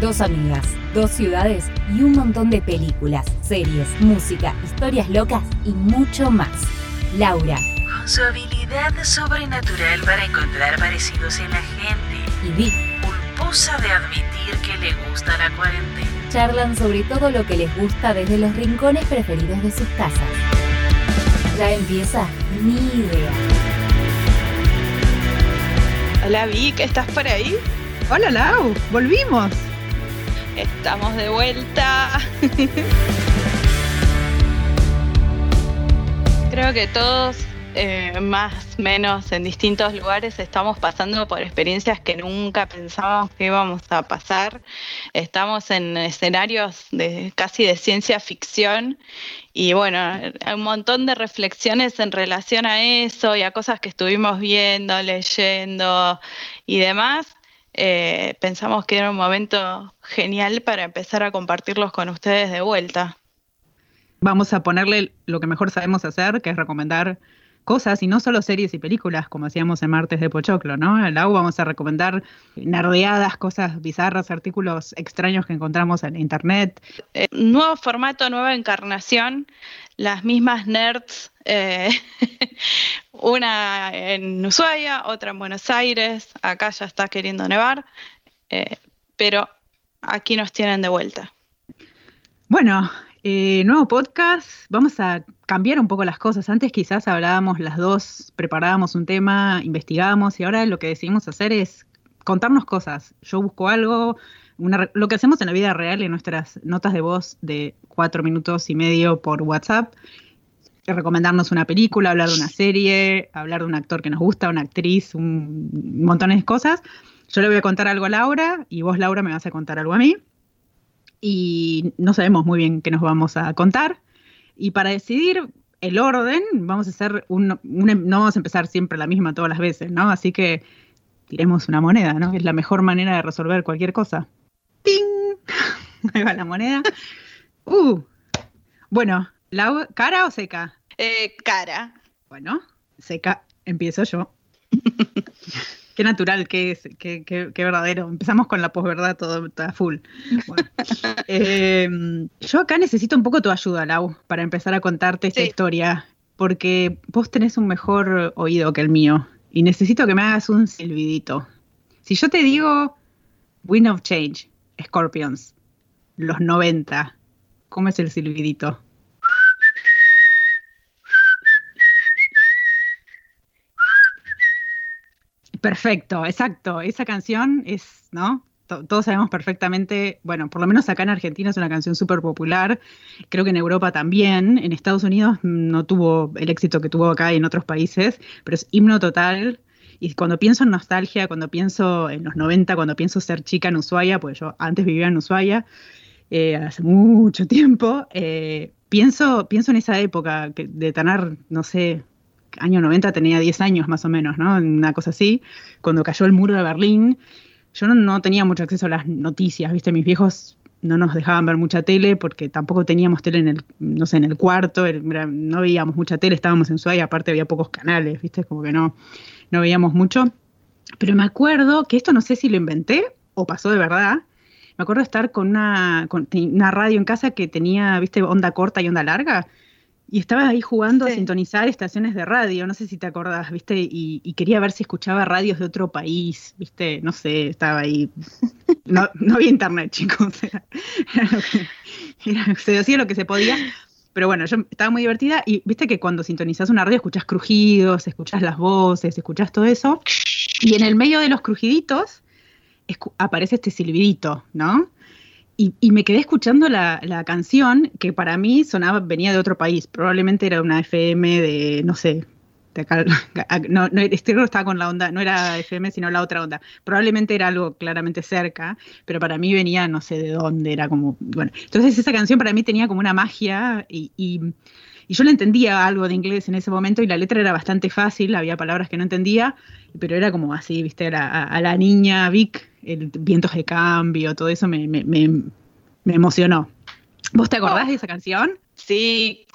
Dos amigas, dos ciudades y un montón de películas, series, música, historias locas y mucho más. Laura. Con su habilidad sobrenatural para encontrar parecidos en la gente. Y Vic. Pulposa de admitir que le gusta la cuarentena. Charlan sobre todo lo que les gusta desde los rincones preferidos de sus casas. Ya empieza Ni Idea. Hola Vic, ¿estás por ahí? Hola Lau, volvimos. Estamos de vuelta. Creo que todos, eh, más menos en distintos lugares, estamos pasando por experiencias que nunca pensábamos que íbamos a pasar. Estamos en escenarios de casi de ciencia ficción y bueno, hay un montón de reflexiones en relación a eso y a cosas que estuvimos viendo, leyendo y demás eh, pensamos que era un momento genial para empezar a compartirlos con ustedes de vuelta. Vamos a ponerle lo que mejor sabemos hacer, que es recomendar cosas y no solo series y películas, como hacíamos en Martes de Pochoclo, ¿no? En la U vamos a recomendar nardeadas, cosas bizarras, artículos extraños que encontramos en internet. Eh, nuevo formato, nueva encarnación, las mismas nerds, eh, una en Ushuaia, otra en Buenos Aires, acá ya está queriendo nevar, eh, pero aquí nos tienen de vuelta. Bueno, eh, nuevo podcast, vamos a cambiar un poco las cosas. Antes quizás hablábamos las dos, preparábamos un tema, investigábamos y ahora lo que decidimos hacer es contarnos cosas. Yo busco algo, lo que hacemos en la vida real en nuestras notas de voz de cuatro minutos y medio por WhatsApp recomendarnos una película, hablar de una serie, hablar de un actor que nos gusta, una actriz, un montón de cosas. Yo le voy a contar algo a Laura y vos, Laura, me vas a contar algo a mí. Y no sabemos muy bien qué nos vamos a contar. Y para decidir el orden, vamos a hacer un, no vamos a empezar siempre la misma todas las veces, ¿no? Así que tiremos una moneda, ¿no? Es la mejor manera de resolver cualquier cosa. ¡Ting! Ahí va la moneda. Uh. Bueno, ¿cara o seca? Eh, cara. Bueno, seca, empiezo yo. qué natural, qué, es, qué, qué, verdadero. Empezamos con la posverdad todo, todo full. Em, yo acá necesito un poco tu ayuda, Lau, para empezar a contarte esta historia, porque vos tenés un mejor oído que el mío y necesito que me hagas un silbidito. Si yo te digo Wind of Change, Scorpions, los 90, ¿cómo es el silbidito? Perfecto, exacto. Esa canción es, ¿no? todos sabemos perfectamente, bueno, por lo menos acá en Argentina es una canción súper popular, creo que en Europa también, en Estados Unidos no tuvo el éxito que tuvo acá y en otros países, pero es himno total. Y cuando pienso en nostalgia, cuando pienso en los 90, cuando pienso ser chica en Ushuaia, pues yo antes vivía en Ushuaia, eh, hace mucho tiempo, eh, pienso, pienso en esa época de tener, no sé, año 90 tenía 10 años más o menos, ¿no? Una cosa así, cuando cayó el muro de Berlín. Yo no, tenía mucho acceso a las noticias, ¿viste? Mis viejos no nos dejaban ver mucha tele porque tampoco teníamos tele en el, no sé, en el cuarto, no veíamos mucha tele, estábamos en Suárez, aparte había pocos canales, ¿viste? Como que no, no veíamos mucho. Pero me acuerdo que esto no sé si lo inventé o pasó de verdad. Me acuerdo estar con una, con una radio en casa que tenía, ¿viste? Onda corta y onda larga y estaba ahí jugando a sintonizar estaciones de radio, no sé si te acordás, ¿viste? Y, quería ver si escuchaba radios de otro país, ¿viste? No sé, estaba ahí. No, no había internet, chicos. se hacía lo que se podía. Pero bueno, yo estaba muy divertida y viste que cuando sintonizás una radio escuchás crujidos, escuchás las voces, escuchás todo eso. Y en el medio de los crujiditos aparece este silbidito, ¿no? Y, me quedé escuchando la, canción que para mí sonaba, venía de otro país, probablemente era una FM de, no sé, de acá, no, no, este no estaba con la onda, no era FM, sino la otra onda. Probablemente era algo claramente cerca, pero para mí venía no sé de dónde, era como, bueno. Entonces esa canción para mí tenía como una magia y, y, yo le entendía algo de inglés en ese momento y la letra era bastante fácil, había palabras que no entendía, pero era como así, viste, a, a la niña Vic el vientos de cambio, todo eso me, emocionó. ¿Vos te acordás de esa canción? Sí,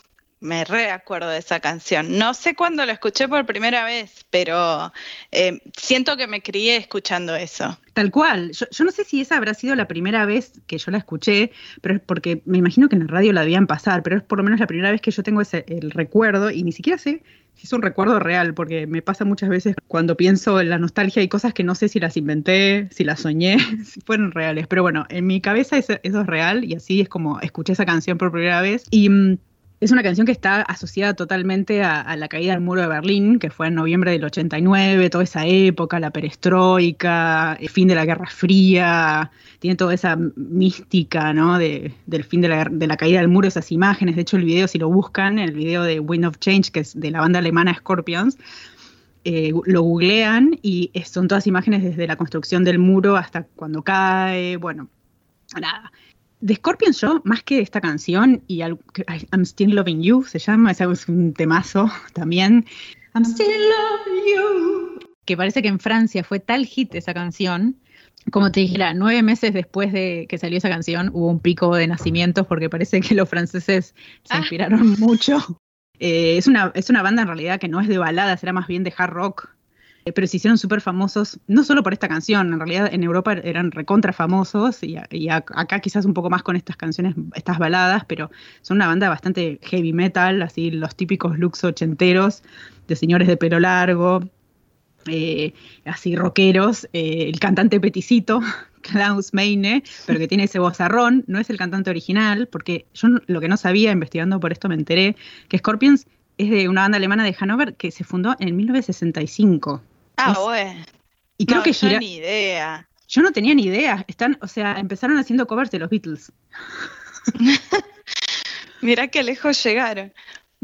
me reacuerdo de esa canción. No sé cuándo la escuché por primera vez, pero eh, siento que me crié escuchando eso. Tal cual. Yo, no sé si esa habrá sido la primera vez que yo la escuché, pero es porque me imagino que en la radio la debían pasar, pero es por lo menos la primera vez que yo tengo ese, el recuerdo y ni siquiera sé si es un recuerdo real, porque me pasa muchas veces cuando pienso en la nostalgia hay cosas que no sé si las inventé, si las soñé, si fueron reales. Pero bueno, en mi cabeza eso, eso es real y así es como escuché esa canción por primera vez. Y mm, es una canción que está asociada totalmente a, la caída del muro de Berlín, que fue en noviembre del 89, toda esa época, la perestroika, el fin de la Guerra Fría, tiene toda esa mística ¿no? de, del fin de la, caída del muro, esas imágenes. De hecho, el video, si lo buscan, el video de Wind of Change, que es de la banda alemana Scorpions, eh, lo googlean y son todas imágenes desde la construcción del muro hasta cuando cae, bueno, nada de Scorpions yo, más que esta canción y I'm Still Loving You se llama, es un temazo también. I'm Still Loving You. Que parece que en Francia fue tal hit esa canción. Como te dijera, nueve meses después de que salió esa canción hubo un pico de nacimientos porque parece que los franceses se ah. inspiraron mucho. Eh, es, una, es una banda en realidad que no es de baladas, era más bien de hard rock pero se hicieron súper famosos, no solo por esta canción, en realidad en Europa eran recontra famosos y, acá quizás un poco más con estas canciones, estas baladas, pero son una banda bastante heavy metal, así los típicos looks ochenteros de señores de pelo largo, eh, así rockeros, eh, el cantante peticito, Klaus Meine, pero que tiene ese vozarrón, no es el cantante original, porque yo lo que no sabía, investigando por esto me enteré, que Scorpions es de una banda alemana de Hannover que se fundó en 1965. Ah, bueno. Y creo que yo ni idea. Yo no tenía ni idea. Están, o sea, empezaron haciendo covers de los Beatles. Mira qué lejos llegaron.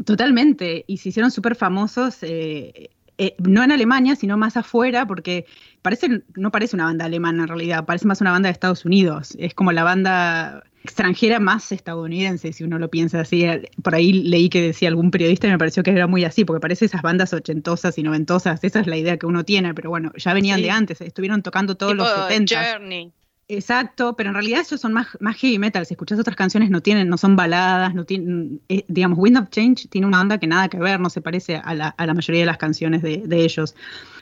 Totalmente. Y se hicieron súper famosos. Eh, eh, no en Alemania, sino más afuera, porque parece, no parece una banda alemana en realidad, parece más una banda de Estados Unidos. Es como la banda extranjera más estadounidense, si uno lo piensa así. Por ahí leí que decía algún periodista y me pareció que era muy así, porque parece esas bandas ochentosas y noventosas, esa es la idea que uno tiene, pero bueno, ya venían de antes, estuvieron tocando todos los 70. Exacto, pero en realidad esos son más, más heavy metal. Si escuchas otras canciones no tienen, no son baladas, no tienen, eh, digamos, Wind of Change tiene una banda que nada que ver, no se parece a la, a la mayoría de las canciones de, de, ellos.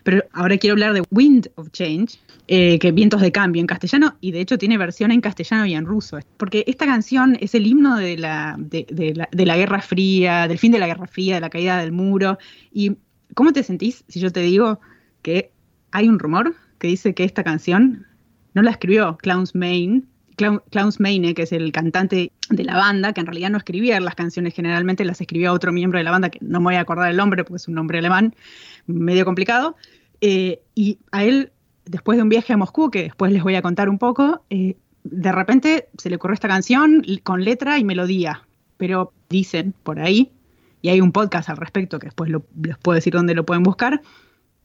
Pero ahora quiero hablar de Wind of Change, eh, que vientos de cambio en castellano, y de hecho tiene versión en castellano y en ruso. Porque esta canción es el himno de la, de la, de la Guerra Fría, del fin de la Guerra Fría, de la caída del muro. ¿Y cómo te sentís si yo te digo que hay un rumor que dice que esta canción no la escribió Klaus Main, Klaus Meine, que es el cantante de la banda, que en realidad no escribía las canciones, generalmente las escribía otro miembro de la banda, que no me voy a acordar el nombre porque es un nombre alemán, medio complicado. Eh, y a él, después de un viaje a Moscú, que después les voy a contar un poco, eh, de repente se le ocurrió esta canción con letra y melodía. Pero dicen por ahí, y hay un podcast al respecto que después les puedo decir dónde lo pueden buscar,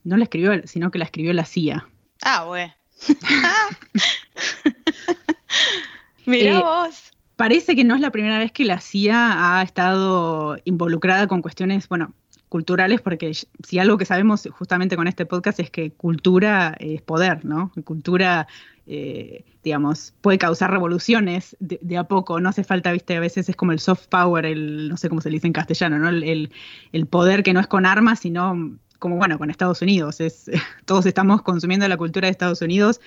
no la escribió él, sino que la escribió la CIA. Ah, bueno. Mira eh, vos. Parece que no es la primera vez que la CIA ha estado involucrada con cuestiones, bueno, culturales, porque si algo que sabemos justamente con este podcast es que cultura es poder, ¿no? Cultura, eh, digamos, puede causar revoluciones de, a poco, no hace falta, viste, a veces es como el soft power, el, no sé cómo se dice en castellano, ¿no? El, el poder que no es con armas, sino como bueno, con Estados Unidos, es, todos estamos consumiendo la cultura de Estados Unidos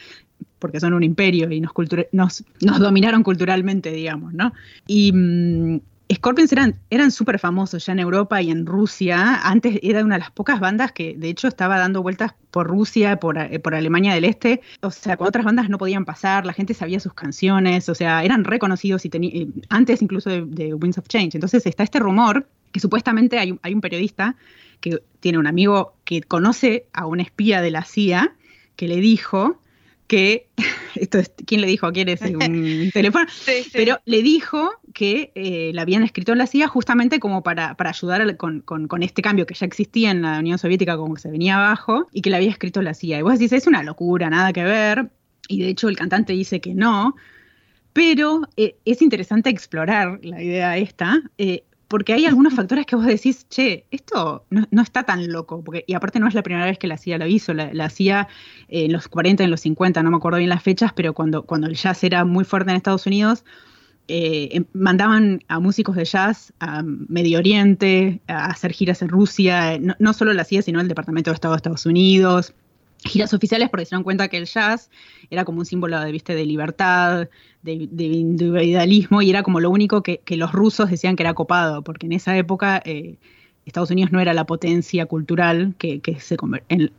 porque son un imperio y nos, nos, nos dominaron culturalmente, digamos, ¿no? Y mm, Scorpions eran, eran súper famosos ya en Europa y en Rusia. Antes era una de las pocas bandas que de hecho estaba dando vueltas por Rusia, por, eh, por Alemania del Este. O sea, con otras bandas no podían pasar, la gente sabía sus canciones, o sea, eran reconocidos y antes incluso de, de Winds of Change. Entonces está este rumor que supuestamente hay, hay un periodista que tiene un amigo que conoce a un espía de la CIA que le dijo que, esto es, ¿quién le dijo? ¿Quién es un teléfono? Pero le dijo que eh, la habían escrito en la CIA justamente como para, para ayudar con, con, este cambio que ya existía en la Unión Soviética, como que se venía abajo, y que la había escrito la CIA. Y vos decís, es una locura, nada que ver, y de hecho el cantante dice que no, pero eh, es interesante explorar la idea esta, eh, porque hay algunos factores que vos decís, che, esto no, está tan loco, porque, y aparte no es la primera vez que la CIA lo hizo, la, la CIA en los 40, en los 50, no me acuerdo bien las fechas, pero cuando, cuando el jazz era muy fuerte en Estados Unidos, eh, em, mandaban a músicos de jazz a Medio Oriente, a hacer giras en Rusia, no, no solo la CIA, sino el Departamento de Estado de Estados Unidos, giras oficiales porque se dieron cuenta que el jazz era como un símbolo de, ¿viste? de libertad, de, individualismo, y era como lo único que, los rusos decían que era copado, porque en esa época eh, Estados Unidos no era la potencia cultural que, se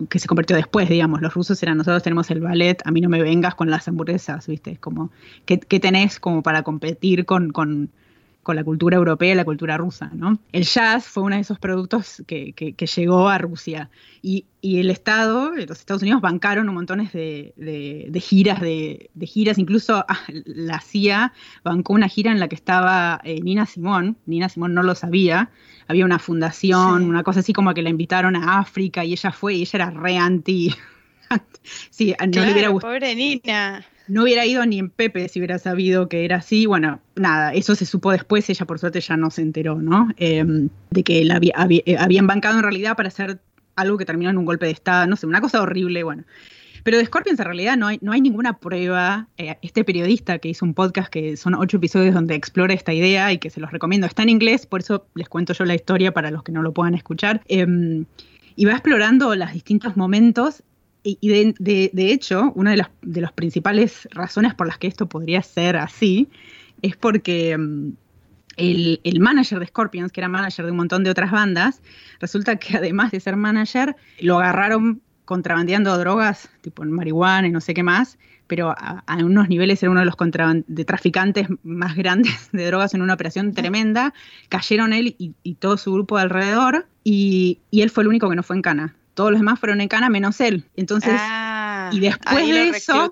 que se convirtió después, digamos. Los rusos eran, nosotros tenemos el ballet, a mí no me vengas con las hamburguesas, ¿viste? Como, ¿qué, tenés como para competir con con la cultura europea y la cultura rusa. ¿no? El jazz fue uno de esos productos que, llegó a Rusia y, el Estado, los Estados Unidos bancaron un montón de, giras, de, giras, incluso ah, la CIA bancó una gira en la que estaba eh, Nina Simón, Nina Simón no lo sabía, había una fundación, una cosa así como que la invitaron a África y ella fue y ella era re anti. sí, no le hubiera gustado. Pobre Nina no hubiera ido ni en Pepe si hubiera sabido que era así. Bueno, nada, eso se supo después, ella por suerte ya no se enteró, ¿no? Em, de que la eh, habían bancado en realidad para hacer algo que terminó en un golpe de Estado, no sé, una cosa horrible, bueno. Pero de Scorpions en realidad no hay, no hay ninguna prueba. Eh, este periodista que hizo un podcast que son ocho episodios donde explora esta idea y que se los recomiendo, está en inglés, por eso les cuento yo la historia para los que no lo puedan escuchar. Em, y va explorando los distintos momentos y de, hecho, una de las, de principales razones por las que esto podría ser así es porque mm, el, el, manager de Scorpions, que era manager de un montón de otras bandas, resulta que además de ser manager, lo agarraron contrabandeando drogas, tipo en marihuana y no sé qué más, pero a, unos niveles era uno de los de traficantes más grandes de drogas en una operación tremenda. Cayeron él y, todo su grupo de alrededor, y, y, él fue el único que no fue en cana todos los demás fueron en cana menos él. Entonces, ah, y después de eso,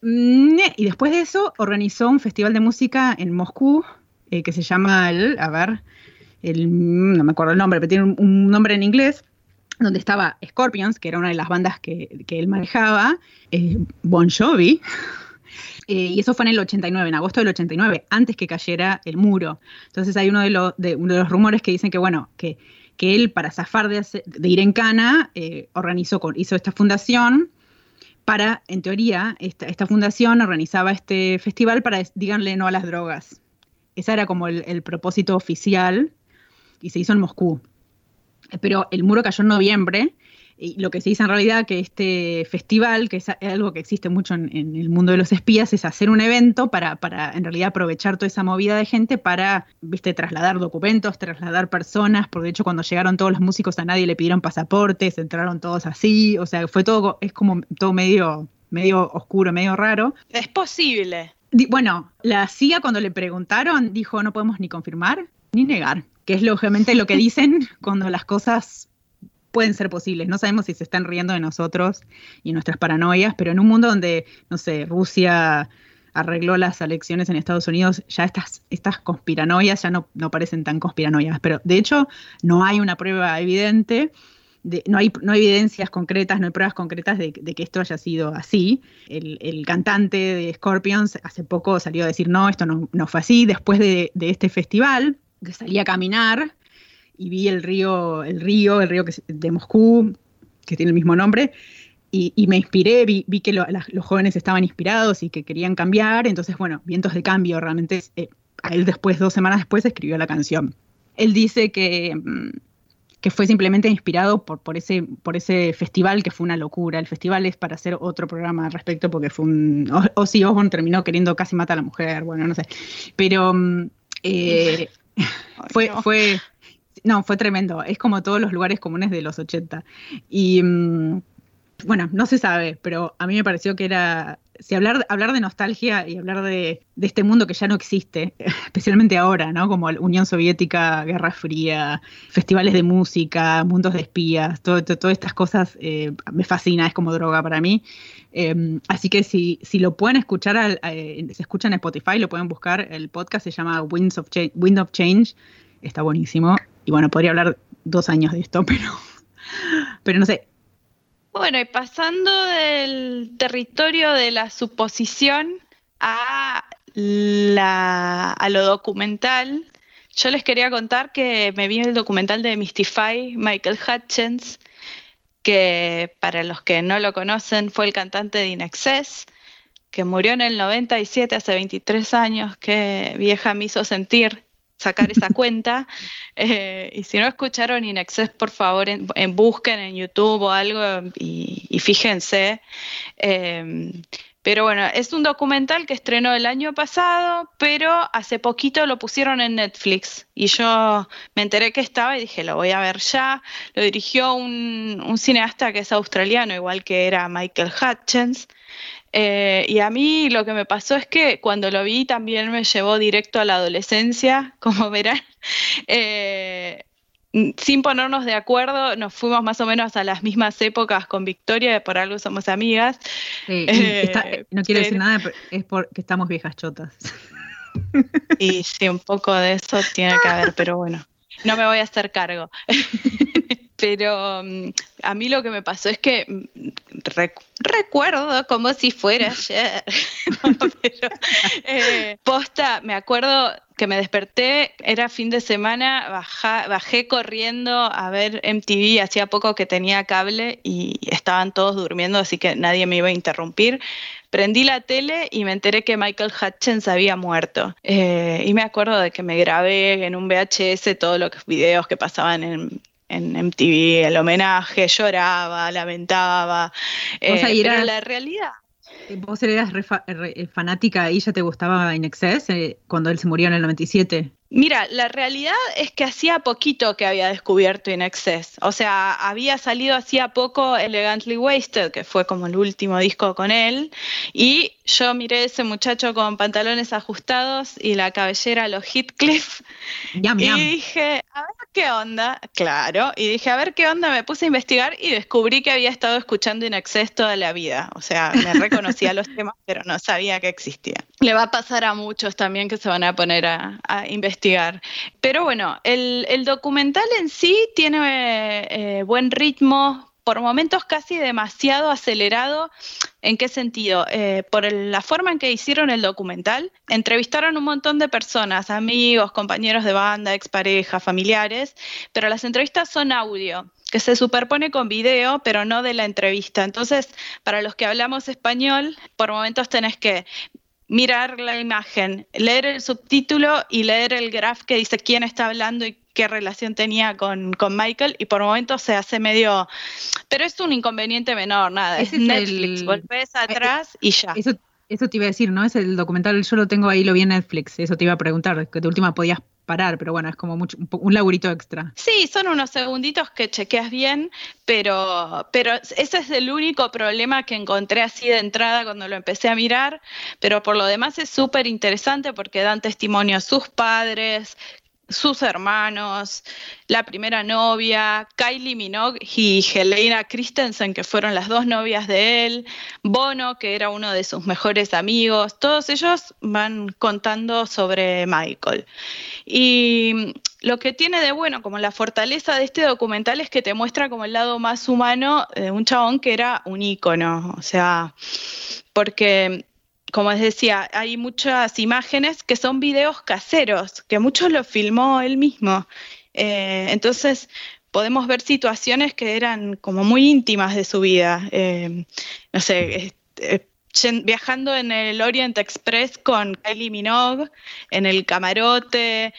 y después de eso organizó un festival de música en Moscú eh, que se llama el, a ver, el, no me acuerdo el nombre, pero tiene un, nombre en inglés, donde estaba Scorpions, que era una de las bandas que, él manejaba, eh, Bon Jovi. Eh, y eso fue en el 89, en agosto del 89, antes que cayera el muro. Entonces hay uno de, los de, uno de los rumores que dicen que, bueno, que que él, para zafar de, ir en cana, eh, organizó, hizo esta fundación para, en teoría, esta, fundación organizaba este festival para, díganle no a las drogas. Ese era como el propósito oficial y se hizo en Moscú. Pero el muro cayó en noviembre y lo que se dice en realidad que este festival, que es algo que existe mucho en, el mundo de los espías, es hacer un evento para, para, en realidad aprovechar toda esa movida de gente para, viste, trasladar documentos, trasladar personas, porque de hecho cuando llegaron todos los músicos a nadie le pidieron pasaportes, entraron todos así, o sea, fue todo, es como todo medio, medio oscuro, medio raro. Es posible. Bueno, la CIA cuando le preguntaron dijo no podemos ni confirmar ni negar, que es lógicamente lo que dicen cuando las cosas pueden ser posibles. No sabemos si se están riendo de nosotros y nuestras paranoias, pero en un mundo donde, no sé, Rusia arregló las elecciones en Estados Unidos, ya estas, estas conspiranoias ya no, no parecen tan conspiranoias. Pero de hecho, no hay una prueba evidente. no, hay, no hay evidencias concretas, no hay pruebas concretas de, que esto haya sido así. El, cantante de Scorpions hace poco salió a decir, no, esto no, no fue así. Después de, de, este festival, que salí a caminar y vi el río, el río, el río que, de Moscú, que tiene el mismo nombre, y, me inspiré, vi, que los jóvenes estaban inspirados y que querían cambiar, entonces, bueno, vientos de cambio, realmente, eh, a él después, dos semanas después, escribió la canción. Él dice que, mm, que fue simplemente inspirado por, por, ese, por ese festival que fue una locura. El festival es para hacer otro programa al respecto porque fue un... Ozzy Osbourne terminó queriendo casi matar a la mujer, bueno, no sé. Pero mm, eh, fue, fue, no, fue tremendo. Es como todos los lugares comunes de los 80. Y mm, bueno, no se sabe, pero a mí me pareció que era. Si hablar, hablar de nostalgia y hablar de, este mundo que ya no existe, especialmente ahora, ¿no? Como Unión Soviética, Guerra Fría, festivales de música, mundos de espías, todo, todas estas cosas eh, me fascina, es como droga para mí. Em, así que si, lo pueden escuchar, eh, se escuchan en Spotify, lo pueden buscar, el podcast se llama Winds of Wind of Change, está buenísimo y bueno, podría hablar dos años de esto, pero, pero no sé. Bueno, y pasando del territorio de la suposición a, la, a lo documental, yo les quería contar que me vi el documental de Mystify, Michael Hutchins, que para los que no lo conocen fue el cantante de Inexcess, que murió en el 97, hace 23 años, que vieja me hizo sentir sacar esa cuenta. Eh, y si no escucharon Inexcess, por favor, en, busquen en YouTube o algo y, fíjense. Eh, pero bueno, es un documental que estrenó el año pasado, pero hace poquito lo pusieron en Netflix. Y yo me enteré que estaba y dije, lo voy a ver ya. Lo dirigió un, un cineasta que es australiano, igual que era Michael Hutchins. Eh, y a mí lo que me pasó es que cuando lo vi también me llevó directo a la adolescencia, como verán. Eh, sin ponernos de acuerdo, nos fuimos más o menos a las mismas épocas con Victoria, por algo somos amigas. Eh, no quiero decir nada, es porque estamos viejas chotas. Y sí, un poco de eso tiene que haber, pero bueno, no me voy a hacer cargo. pero mm, a mí lo que me pasó es que mm, recuerdo como si fuera ayer, pero, eh, posta, me acuerdo que me desperté, era fin de semana, bajé corriendo a ver MTV, hacía poco que tenía cable y estaban todos durmiendo, así que nadie me iba a interrumpir. Prendí la tele y me enteré que Michael Hutchins había muerto. Eh, y me acuerdo de que me grabé en un VHS todos los videos que pasaban en, en MTV, el homenaje, lloraba, lamentaba. Eh, pero la realidad. ¿Vos eras fanática y ya te gustaba In Excess eh, cuando él se murió en el 97? Mira, la realidad es que hacía poquito que había descubierto In Excess. O sea, había salido hacía poco Elegantly Wasted, que fue como el último disco con él. Y yo miré a ese muchacho con pantalones ajustados y la cabellera a los Heathcliff. y dije, a ver qué onda. Claro. Y dije, a ver qué onda. Me puse a investigar y descubrí que había estado escuchando In Excess toda la vida. O sea, me reconocía los temas, pero no sabía que existía. Le va a pasar a muchos también que se van a poner a investigar pero bueno, el, documental en sí tiene eh, buen ritmo, por momentos casi demasiado acelerado. ¿En qué sentido? Eh, por la forma en que hicieron el documental, entrevistaron un montón de personas, amigos, compañeros de banda, exparejas, familiares, pero las entrevistas son audio que se superpone con video, pero no de la entrevista. Entonces, para los que hablamos español, por momentos tenés que mirar la imagen, leer el subtítulo y leer el graph que dice quién está hablando y qué relación tenía con, Michael y por momentos se hace medio, pero es un inconveniente menor, nada, es Netflix, volvés eh, atrás y ya. Eso, eso te iba a decir, ¿no? Es el documental, yo lo tengo ahí, lo vi en Netflix, eso te iba a preguntar, que de última podías parar, pero bueno, es como mucho, un, laburito extra. Sí, son unos segunditos que chequeas bien, pero, pero ese es el único problema que encontré así de entrada cuando lo empecé a mirar, pero por lo demás es súper interesante porque dan testimonio a sus padres, sus hermanos, la primera novia, Kylie Minogue y Helena Christensen, que fueron las dos novias de él, Bono, que era uno de sus mejores amigos, todos ellos van contando sobre Michael. Y lo que tiene de bueno, como la fortaleza de este documental, es que te muestra como el lado más humano de un chabón que era un ícono, o sea, porque como les decía, hay muchas imágenes que son videos caseros, que muchos lo filmó él mismo. Eh, entonces, podemos ver situaciones que eran como muy íntimas de su vida. Eh, no sé, eh, viajando en el Orient Express con Kylie Minogue, en el camarote,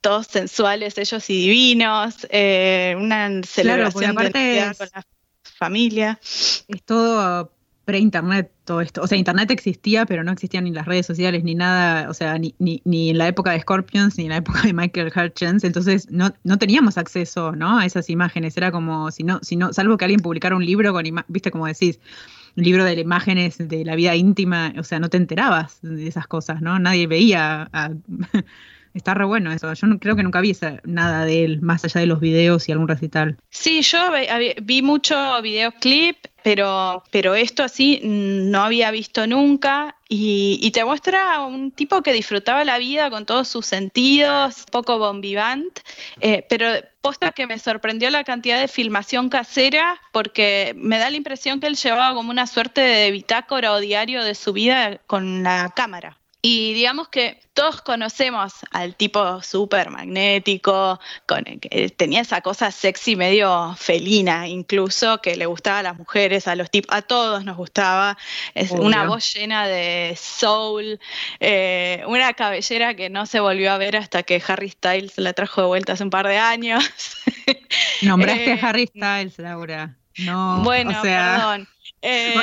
todos sensuales, ellos y divinos, una celebración de con la familia. Es todo pre-internet todo esto. O sea, internet existía, pero no existían ni las redes sociales ni nada, o sea, ni, ni, en la época de Scorpions ni en la época de Michael Hutchins. Entonces no, no teníamos acceso, ¿no? A esas imágenes. Era como si no, si no, salvo que alguien publicara un libro con viste como decís, un libro de imágenes de la vida íntima, o sea, no te enterabas de esas cosas, ¿no? Nadie veía a, Está re bueno eso. Yo no, creo que nunca vi nada de él, más allá de los videos y algún recital. Sí, yo vi mucho videoclip, pero, pero esto así no había visto nunca. Y, te muestra un tipo que disfrutaba la vida con todos sus sentidos, poco bombivant, eh, pero posta que me sorprendió la cantidad de filmación casera, porque me da la impresión que él llevaba como una suerte de bitácora o diario de su vida con la cámara. Y digamos que todos conocemos al tipo súper magnético, con, que tenía esa cosa sexy medio felina, incluso que le gustaba a las mujeres, a los tipos, a todos nos gustaba. Es una voz llena de soul, eh, una cabellera que no se volvió a ver hasta que Harry Styles la trajo de vuelta hace un par de años. Nombraste a eh, Harry Styles, Laura. No, bueno, perdón.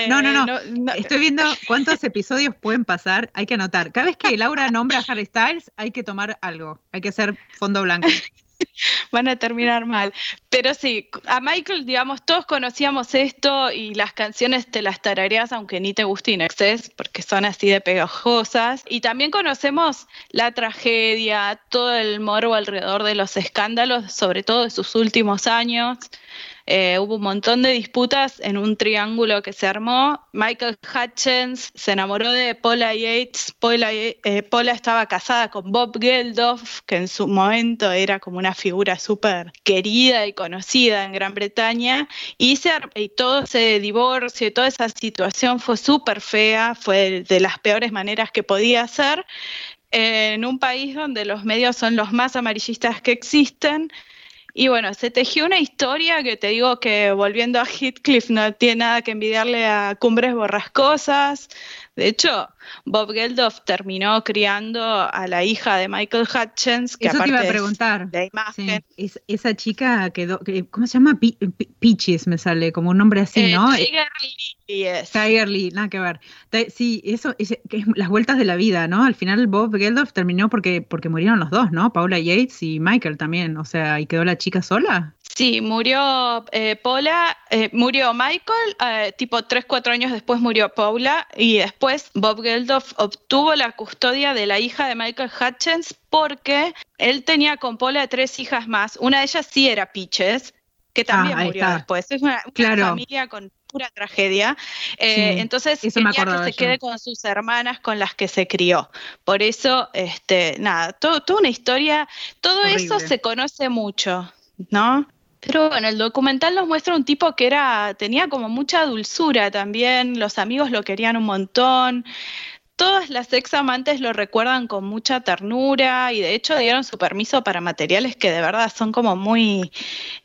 No, no, no, Estoy viendo cuántos episodios pueden pasar. Hay que anotar. Cada vez que Laura nombra a Harry Styles, hay que tomar algo. Hay que hacer fondo blanco. Van a terminar mal. Pero sí, a Michael, digamos, todos conocíamos esto y las canciones te las tarareas aunque ni te guste porque son así de pegajosas. Y también conocemos la tragedia, todo el morbo alrededor de los escándalos, sobre todo de sus últimos años. Eh, hubo un montón de disputas en un triángulo que se armó. Michael Hutchins se enamoró de Paula Yates. Paula, eh, estaba casada con Bob Geldof, que en su momento era como una figura súper querida y conocida en Gran Bretaña. Y, y todo ese divorcio y toda esa situación fue súper fea, fue de las peores maneras que podía ser en un país donde los medios son los más amarillistas que existen y bueno, se tejió una historia que te digo que volviendo a Heathcliff no tiene nada que envidiarle a Cumbres Borrascosas. De hecho, Bob Geldof terminó criando a la hija de Michael Hutchins, que Eso aparte te iba a preguntar. de imagen. esa chica quedó, ¿cómo se llama? Peaches me sale, como un nombre así, eh, ¿no? Tiger Lee es. Tiger Lee, nada que ver. Sí, eso es, las vueltas de la vida, ¿no? Al final Bob Geldof terminó porque, porque murieron los dos, ¿no? Paula Yates y Michael también, o sea, ¿y quedó la chica sola? Sí, murió eh, Paula, eh, murió Michael, eh, tipo 3, 4 años después murió Paula y después Bob Geldof obtuvo la custodia de la hija de Michael Hutchins porque él tenía con Paula tres hijas más. Una de ellas sí era Peaches, que también ah, murió después. Es una, familia con pura tragedia. entonces quería que se quede con sus hermanas con las que se crió. Por eso, este, nada, toda una historia, todo eso se conoce mucho, ¿no? Pero bueno, el documental nos muestra un tipo que era, tenía como mucha dulzura también, los amigos lo querían un montón, todas las ex amantes lo recuerdan con mucha ternura y de hecho dieron su permiso para materiales que de verdad son como muy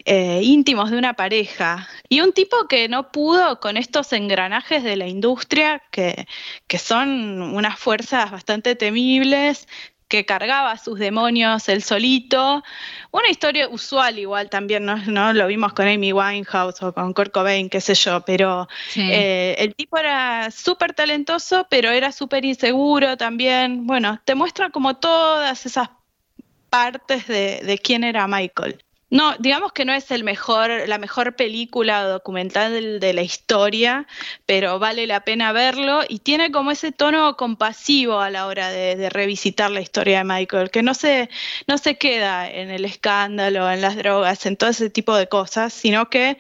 eh, íntimos de una pareja. Y un tipo que no pudo con estos engranajes de la industria, que, que son unas fuerzas bastante temibles, que cargaba sus demonios él solito. Una historia usual igual también, ¿no? Lo vimos con Amy Winehouse o con Kurt Cobain, qué sé yo, pero eh, el tipo era súper talentoso, pero era súper inseguro también. Bueno, te muestra como todas esas partes de, de quién era Michael. No, digamos que no es el mejor, la mejor película documental de la historia, pero vale la pena verlo y tiene como ese tono compasivo a la hora de, revisitar la historia de Michael, que no se, no se queda en el escándalo, en las drogas, en todo ese tipo de cosas, sino que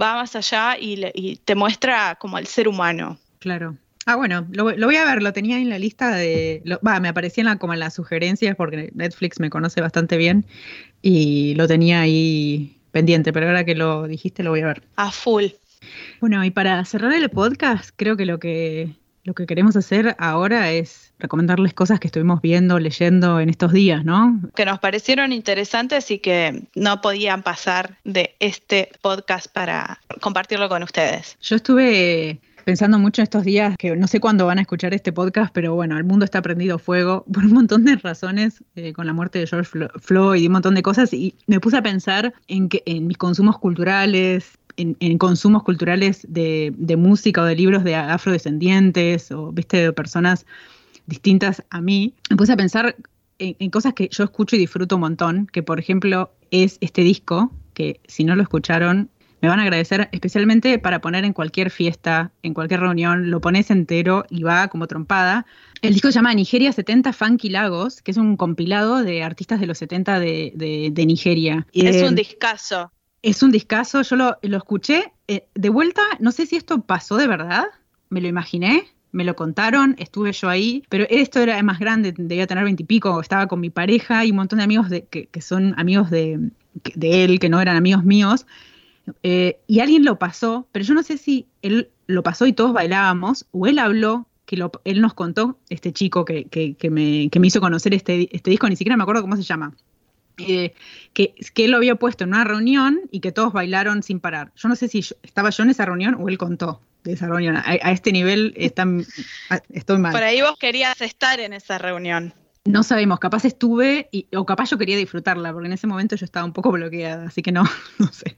va más allá y, te muestra como el ser humano. Claro. Ah, bueno, lo, voy a ver, lo tenía en la lista de. Va, me aparecían como en las sugerencias porque Netflix me conoce bastante bien y lo tenía ahí pendiente, pero ahora que lo dijiste lo voy a ver. A full. Bueno, y para cerrar el podcast, creo que lo que lo que queremos hacer ahora es recomendarles cosas que estuvimos viendo, leyendo en estos días, ¿no? Que nos parecieron interesantes y que no podían pasar de este podcast para compartirlo con ustedes. Yo estuve pensando mucho estos días, que no sé cuándo van a escuchar este podcast, pero bueno, el mundo está prendido fuego por un montón de razones, eh, con la muerte de George Floyd y un montón de cosas, y me puse a pensar en, que, en mis consumos culturales, en, consumos culturales de, música o de libros de afrodescendientes o, viste, de personas distintas a mí. Me puse a pensar en, en cosas que yo escucho y disfruto un montón, que por ejemplo es este disco, que si no lo escucharon, me van a agradecer especialmente para poner en cualquier fiesta, en cualquier reunión, lo pones entero y va como trompada. El disco se llama Nigeria 70 Funky Lagos, que es un compilado de artistas de los 70 de, Nigeria. Es un discazo. Es un discazo, yo lo, escuché. Eh, de vuelta, no sé si esto pasó de verdad, me lo imaginé, me lo contaron, estuve yo ahí, pero esto era más grande, debía tener veintipico, estaba con mi pareja y un montón de amigos de, que, son amigos de, de, él, que no eran amigos míos, eh, y alguien lo pasó, pero yo no sé si él lo pasó y todos bailábamos, o él habló que él nos contó, este chico que, me, que me hizo conocer este, este disco, ni siquiera me acuerdo cómo se llama. Eh, que, él lo había puesto en una reunión y que todos bailaron sin parar. Yo no sé si estaba yo en esa reunión o él contó de esa reunión. A, este nivel están, estoy mal. Por ahí vos querías estar en esa reunión. No sabemos, capaz estuve y, o capaz yo quería disfrutarla, porque en ese momento yo estaba un poco bloqueada, así que no, no sé.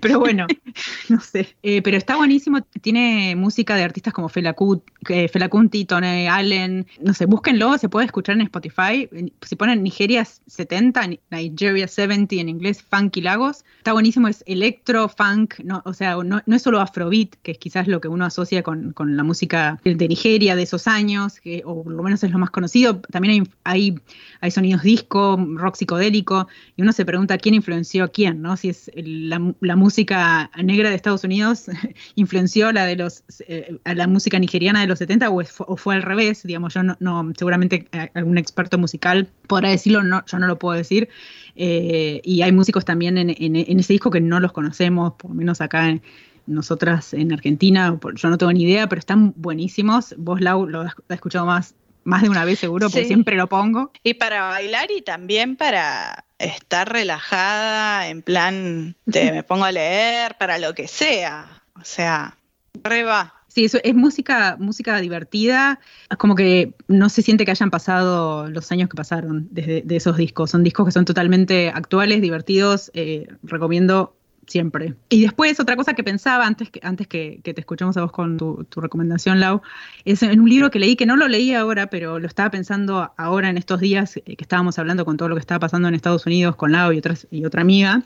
Pero bueno, no sé. Eh, pero está buenísimo. Tiene música de artistas como Fela, Kunti, Tony Allen. No sé, búsquenlo. Se puede escuchar en Spotify. Si ponen Nigeria 70, Nigeria 70 en inglés, Funky Lagos. Está buenísimo. Es electro, funk. No, o sea, no, es solo afrobeat, que es quizás lo que uno asocia con, la música de Nigeria de esos años, que, o por lo menos es lo más conocido. También hay, hay, sonidos disco, rock psicodélico. Y uno se pregunta quién influenció a quién, ¿no? Si es la la, música negra de Estados Unidos influenció la de los, eh, a la música nigeriana de los 70 o, fue al revés, digamos, yo no, seguramente eh, algún experto musical podrá decirlo, no, yo no lo puedo decir. Eh, y hay músicos también en, ese disco que no los conocemos, por lo menos acá nosotras en Argentina, yo no tengo ni idea, pero están buenísimos. Vos, Lau, lo has escuchado más más de una vez seguro, porque siempre lo pongo. Y para bailar y también para estar relajada, en plan, de me pongo a leer, para lo que sea. O sea, reba. Sí, eso es música, música divertida, como que no se siente que hayan pasado los años que pasaron desde de esos discos. Son discos que son totalmente actuales, divertidos. Eh, recomiendo siempre. Y después, otra cosa que pensaba antes que, antes que, te escuchemos a vos con tu, recomendación, Lau, es en un libro que leí, que no lo leí ahora, pero lo estaba pensando ahora en estos días eh, que estábamos hablando con todo lo que estaba pasando en Estados Unidos con Lau y, otras, y otra amiga,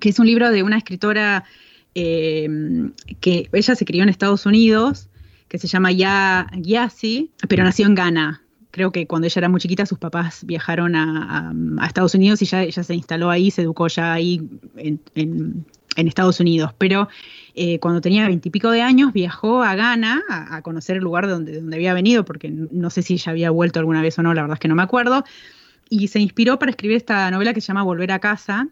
que es un libro de una escritora eh, que ella se crió en Estados Unidos, que se llama Ya Yasi, pero nació en Ghana creo que cuando ella era muy chiquita sus papás viajaron a, Estados Unidos y ya ella se instaló ahí, se educó ya ahí en, Estados Unidos. Pero eh, cuando tenía veintipico de años viajó a Ghana a, conocer el lugar donde, donde había venido, porque no sé si ella había vuelto alguna vez o no, la verdad es que no me acuerdo. Y se inspiró para escribir esta novela que se llama Volver a casa,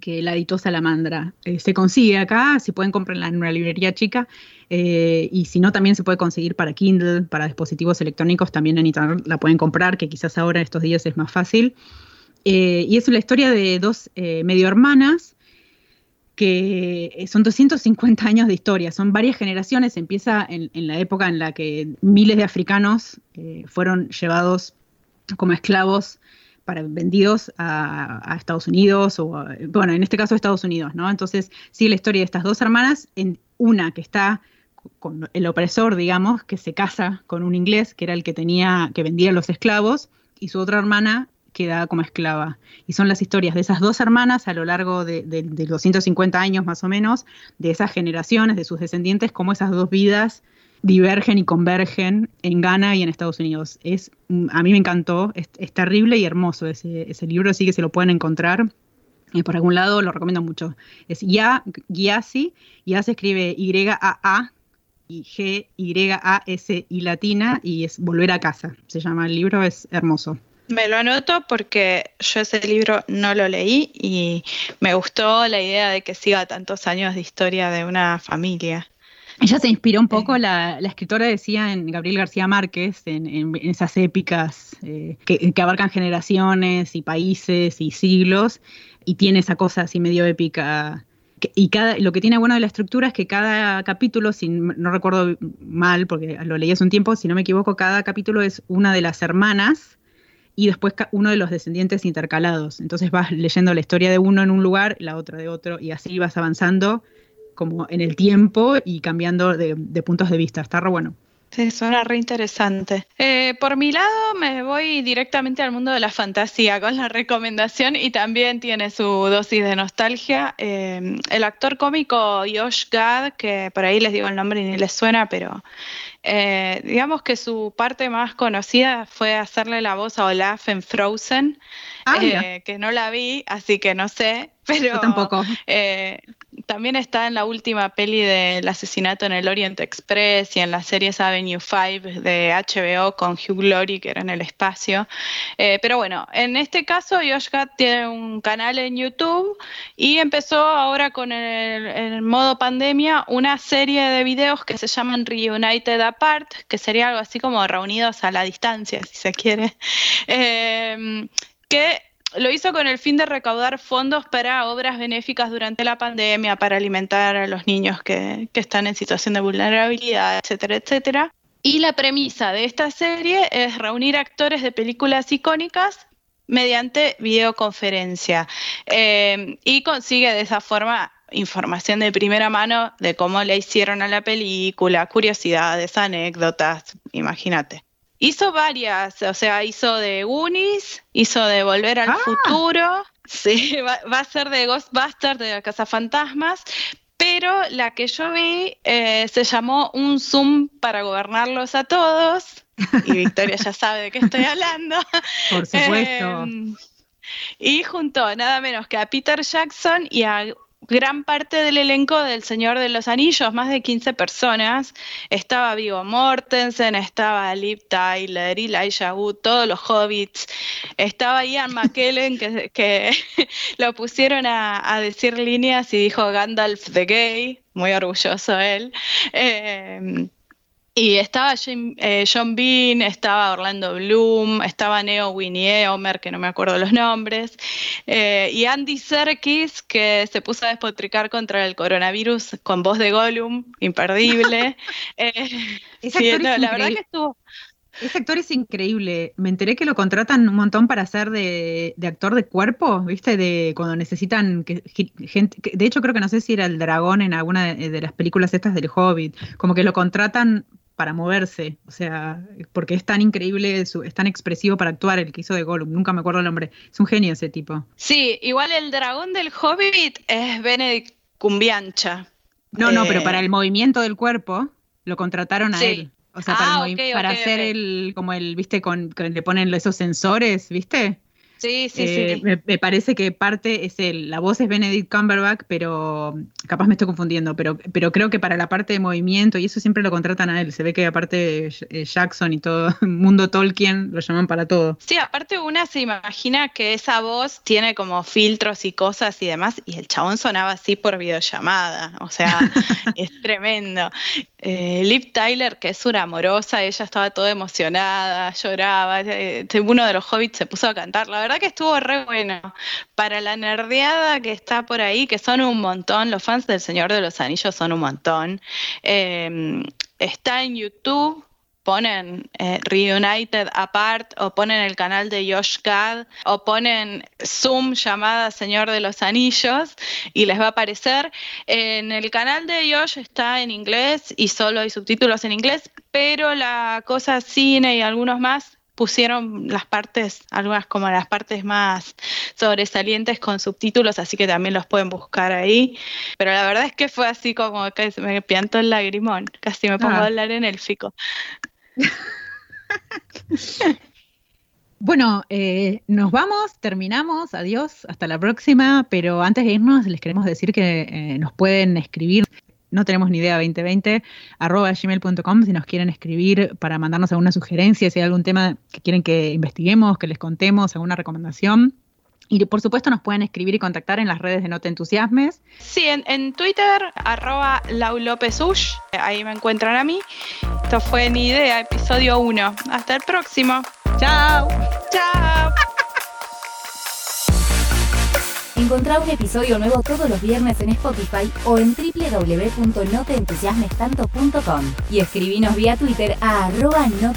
que la editó Salamandra. Eh, se consigue acá, si pueden comprarla en una librería chica, eh, y si no, también se puede conseguir para Kindle, para dispositivos electrónicos, también en internet la pueden comprar, que quizás ahora en estos días es más fácil. Eh, y es la historia de dos medio hermanas que son 250 años de historia, son varias generaciones, empieza en, la época en la que miles de africanos fueron llevados como esclavos para vendidos a, Estados Unidos o, bueno, en este caso a Estados Unidos, ¿no? Entonces, sigue la historia de estas dos hermanas, en una que está con el opresor, digamos, que se casa con un inglés, que era el que tenía, que vendía los esclavos, y su otra hermana queda como esclava. Y son las historias de esas dos hermanas a lo largo de, de, 250 años más o menos, de esas generaciones, de sus descendientes, cómo esas dos vidas divergen y convergen en Ghana y en Estados Unidos. Es, a mí me encantó, es, terrible y hermoso ese, libro, así que se lo pueden encontrar. y por algún lado lo recomiendo mucho. Es Ya, Giasi, Ya se escribe Y-A-A y G-Y-A-S y latina y es Volver a casa. Se llama el libro, es hermoso. Me lo anoto porque yo ese libro no lo leí y me gustó la idea de que siga tantos años de historia de una familia. Ella se inspiró un poco, la, escritora decía en Gabriel García Márquez, en, esas épicas eh, que, abarcan generaciones y países y siglos, y tiene esa cosa así medio épica. y cada, lo que tiene bueno de la estructura es que cada capítulo, si no recuerdo mal, porque lo leí hace un tiempo, si no me equivoco, cada capítulo es una de las hermanas y después uno de los descendientes intercalados. Entonces vas leyendo la historia de uno en un lugar, la otra de otro, y así vas avanzando como en el tiempo y cambiando de, puntos de vista. Está re bueno. Sí, suena re interesante. Eh, por mi lado, me voy directamente al mundo de la fantasía con la recomendación y también tiene su dosis de nostalgia. Eh, el actor cómico Josh Gad, que por ahí les digo el nombre y ni les suena, pero eh, digamos que su parte más conocida fue hacerle la voz a Olaf en Frozen, ah, que no la vi, así que no sé, pero... Yo tampoco también está en la última peli del asesinato en el Orient Express y en las series Avenue 5 de HBO con Hugh Glory, que era en el espacio. Eh, pero bueno, en este caso Josh Gad tiene un canal en YouTube y empezó ahora con el, modo pandemia una serie de videos que se llaman Reunited Apart, que sería algo así como reunidos a la distancia, si se quiere. Eh, que lo hizo con el fin de recaudar fondos para obras benéficas durante la pandemia, para alimentar a los niños que, están en situación de vulnerabilidad, etcétera, etcétera. Y la premisa de esta serie es reunir actores de películas icónicas mediante videoconferencia eh, y consigue de esa forma información de primera mano de cómo le hicieron a la película, curiosidades, anécdotas, imagínate. Hizo varias, o sea, hizo de Unis, hizo de Volver al ah. Futuro, sí, va, a ser de Ghostbusters, de la Casa Fantasmas, pero la que yo vi eh, se llamó Un Zoom para gobernarlos a todos, y Victoria ya sabe de qué estoy hablando. Por supuesto. Em, y juntó nada menos que a Peter Jackson y a gran parte del elenco del Señor de los Anillos, más de 15 personas. Estaba Vigo Mortensen, estaba Liv Tyler, Elijah Wood, todos los hobbits. Estaba Ian McKellen, que, lo pusieron a, decir líneas y dijo Gandalf the Gay, muy orgulloso él. Eh, y estaba eh, John Bean, estaba Orlando Bloom, estaba Neo Winnie Homer, que no me acuerdo los nombres, eh, y Andy Serkis, que se puso a despotricar contra el coronavirus con voz de Gollum, imperdible. eh, la verdad que estuvo... Ese actor es increíble. Me enteré que lo contratan un montón para hacer de, actor de cuerpo, ¿viste? De cuando necesitan que, gente. de hecho, creo que no sé si era el dragón en alguna de, de, las películas estas del Hobbit. Como que lo contratan para moverse, o sea, porque es tan increíble, es tan expresivo para actuar el que hizo de Gollum, nunca me acuerdo el nombre, es un genio ese tipo. Sí, igual el dragón del Hobbit es Benedict Cumbiancha. No, no, pero para eh, el movimiento del cuerpo lo contrataron a él. O sea, para, ah, hacer el, como el, viste, con, le ponen esos sensores, ¿viste? Sí, sí, sí. Eh, me, parece que parte es él. La voz es Benedict Cumberbatch, pero capaz me estoy confundiendo. Pero, pero creo que para la parte de movimiento, y eso siempre lo contratan a él. Se ve que aparte eh, Jackson y todo el mundo Tolkien lo llaman para todo. Sí, aparte una se imagina que esa voz tiene como filtros y cosas y demás, y el chabón sonaba así por videollamada. O sea, es tremendo. Eh, Liv Tyler, que es una amorosa, ella estaba toda emocionada, lloraba. uno de los hobbits se puso a cantar. La verdad que estuvo re bueno. Para la nerdeada que está por ahí, que son un montón, los fans del Señor de los Anillos son un montón. Em, está en YouTube, ponen eh, Reunited Apart o ponen el canal de Josh Gad o ponen Zoom llamada Señor de los Anillos y les va a aparecer. En el canal de Josh está en inglés y solo hay subtítulos en inglés, pero la cosa cine y algunos más pusieron las partes, algunas como las partes más sobresalientes con subtítulos, así que también los pueden buscar ahí. Pero la verdad es que fue así como que se me piantó el lagrimón, casi me pongo a ah. hablar en élfico. Bueno, eh, nos vamos, terminamos, adiós, hasta la próxima, pero antes de irnos les queremos decir que eh, nos pueden escribir no tenemos ni idea 2020, arroba gmail.com si nos quieren escribir para mandarnos alguna sugerencia, si hay algún tema que quieren que investiguemos, que les contemos, alguna recomendación. Y por supuesto nos pueden escribir y contactar en las redes de No Te Entusiasmes. Sí, en, Twitter, arroba laulopesush, ahí me encuentran a mí. Esto fue Ni Idea, episodio 1. Hasta el próximo. Chao. Chao. Encontrá un episodio nuevo todos los viernes en Spotify o en www.noteentusiasmestanto.com y escribinos vía Twitter a arroba no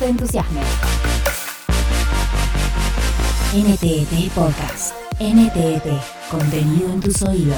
NTT Podcast. NTT. Contenido en tus oídos.